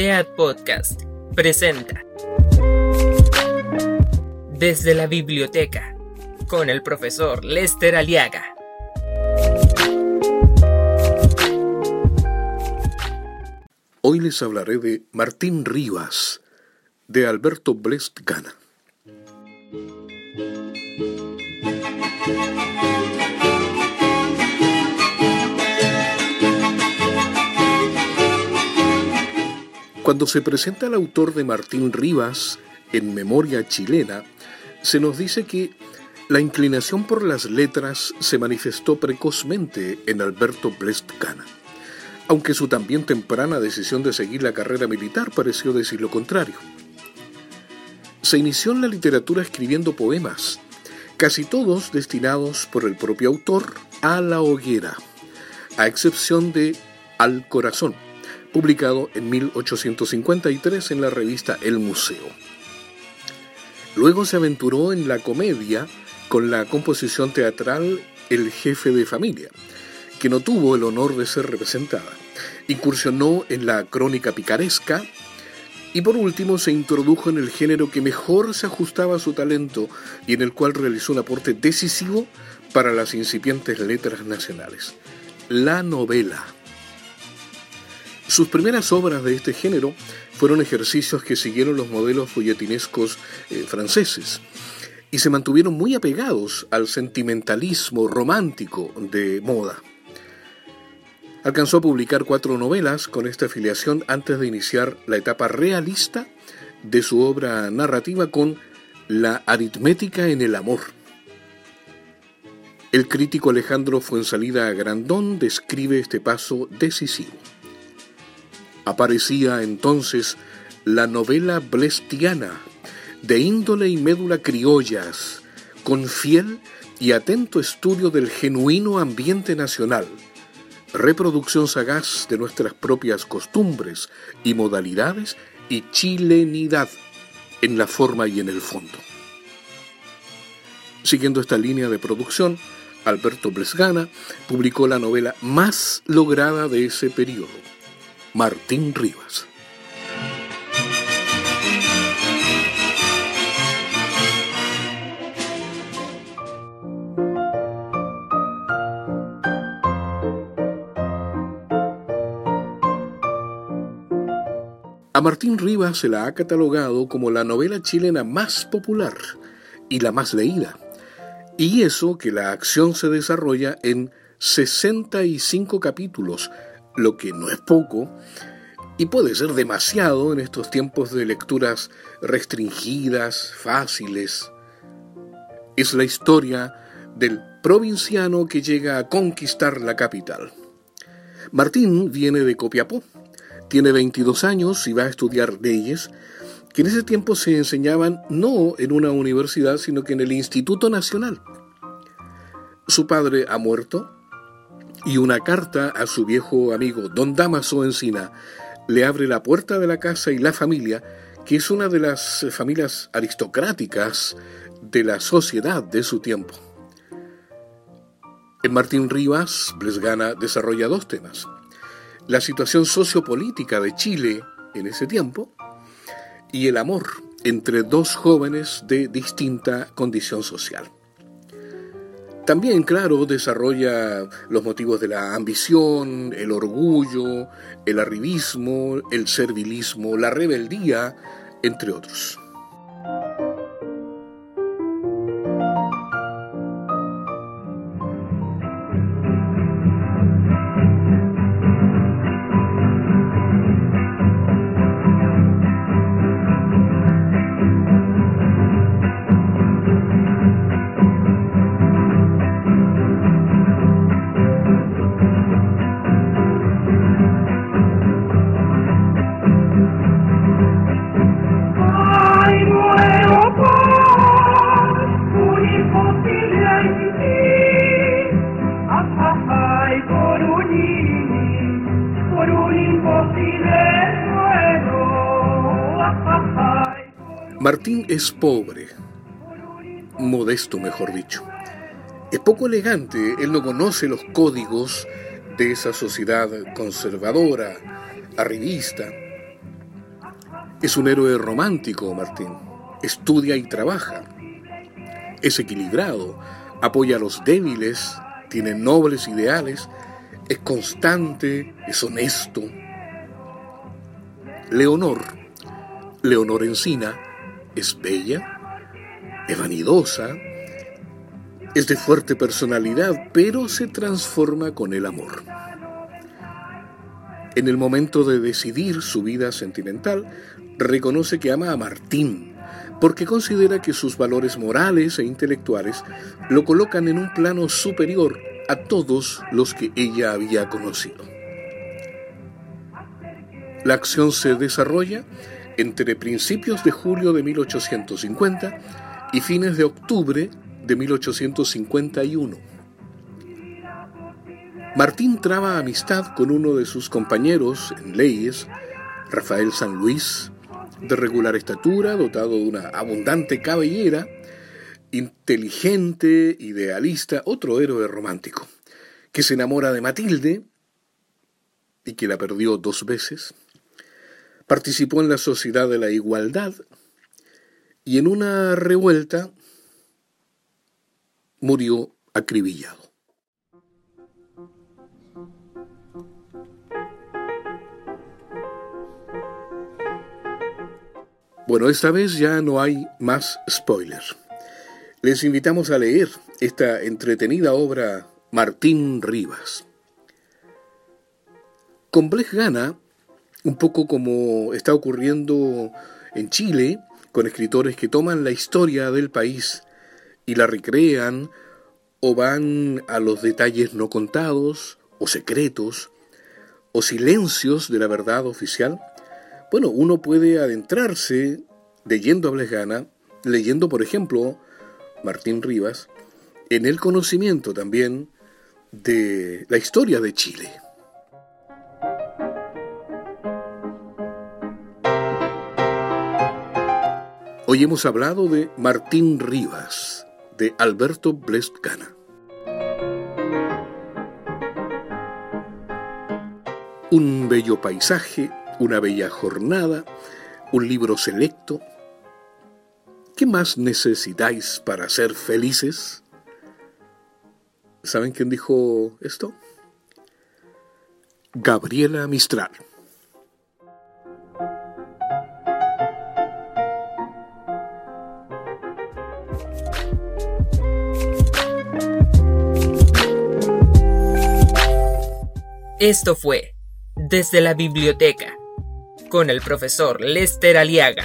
SEAT Podcast presenta Desde la Biblioteca con el profesor Lester Aliaga. Hoy les hablaré de Martín Rivas, de Alberto Blest Gana. Cuando se presenta el autor de Martín Rivas en Memoria Chilena, se nos dice que la inclinación por las letras se manifestó precozmente en Alberto Blest Gana, aunque su también temprana decisión de seguir la carrera militar pareció decir lo contrario. Se inició en la literatura escribiendo poemas, casi todos destinados por el propio autor a la hoguera, a excepción de Al Corazón, publicado en 1853 en la revista El Museo. Luego se aventuró en la comedia con la composición teatral El jefe de familia, que no tuvo el honor de ser representada. Incursionó en la crónica picaresca y por último se introdujo en el género que mejor se ajustaba a su talento y en el cual realizó un aporte decisivo para las incipientes letras nacionales, la novela. Sus primeras obras de este género fueron ejercicios que siguieron los modelos folletinescos eh, franceses y se mantuvieron muy apegados al sentimentalismo romántico de moda. Alcanzó a publicar cuatro novelas con esta afiliación antes de iniciar la etapa realista de su obra narrativa con La aritmética en el amor. El crítico Alejandro Fuensalida Grandón describe este paso decisivo. Aparecía entonces la novela blestiana, de índole y médula criollas, con fiel y atento estudio del genuino ambiente nacional, reproducción sagaz de nuestras propias costumbres y modalidades y chilenidad en la forma y en el fondo. Siguiendo esta línea de producción, Alberto Blesgana publicó la novela más lograda de ese periodo, Martín Rivas. A Martín Rivas se la ha catalogado como la novela chilena más popular y la más leída. Y eso que la acción se desarrolla en 65 capítulos, lo que no es poco, y puede ser demasiado en estos tiempos de lecturas restringidas, fáciles. Es la historia del provinciano que llega a conquistar la capital. Martín viene de Copiapó, tiene 22 años y va a estudiar leyes, que en ese tiempo se enseñaban no en una universidad, sino que en el Instituto Nacional. Su padre ha muerto, y una carta a su viejo amigo don Damaso Encina le abre la puerta de la casa y la familia, que es una de las familias aristocráticas de la sociedad de su tiempo. En Martín Rivas, Blesgana desarrolla dos temas. La situación sociopolítica de Chile en ese tiempo y el amor entre dos jóvenes de distinta condición social. También, claro, desarrolla los motivos de la ambición, el orgullo, el arribismo, el servilismo, la rebeldía, entre otros. Martín es pobre, modesto mejor dicho. Es poco elegante, él no conoce los códigos de esa sociedad conservadora, arribista. Es un héroe romántico, Martín. Estudia y trabaja. Es equilibrado, apoya a los débiles, tiene nobles ideales, es constante, es honesto. Leonor, Leonor Encina, es bella, es vanidosa, es de fuerte personalidad, pero se transforma con el amor. En el momento de decidir su vida sentimental, reconoce que ama a Martín, porque considera que sus valores morales e intelectuales lo colocan en un plano superior a todos los que ella había conocido. La acción se desarrolla entre principios de julio de 1850 y fines de octubre de 1851. Martín traba amistad con uno de sus compañeros en leyes, Rafael San Luis, de regular estatura, dotado de una abundante cabellera, inteligente, idealista, otro héroe romántico, que se enamora de Matilde y que la perdió dos veces. Participó en la Sociedad de la Igualdad y en una revuelta murió acribillado. Bueno, esta vez ya no hay más spoilers. Les invitamos a leer esta entretenida obra Martín Rivas. Con Blech Gana, un poco como está ocurriendo en Chile, con escritores que toman la historia del país y la recrean o van a los detalles no contados o secretos o silencios de la verdad oficial, bueno, uno puede adentrarse leyendo a Blejana, leyendo, por ejemplo, Martín Rivas, en el conocimiento también de la historia de Chile. Hoy hemos hablado de Martín Rivas, de Alberto Blestgana. Un bello paisaje, una bella jornada, un libro selecto. ¿Qué más necesitáis para ser felices? ¿Saben quién dijo esto? Gabriela Mistral. Esto fue Desde la Biblioteca con el profesor Lester Aliaga.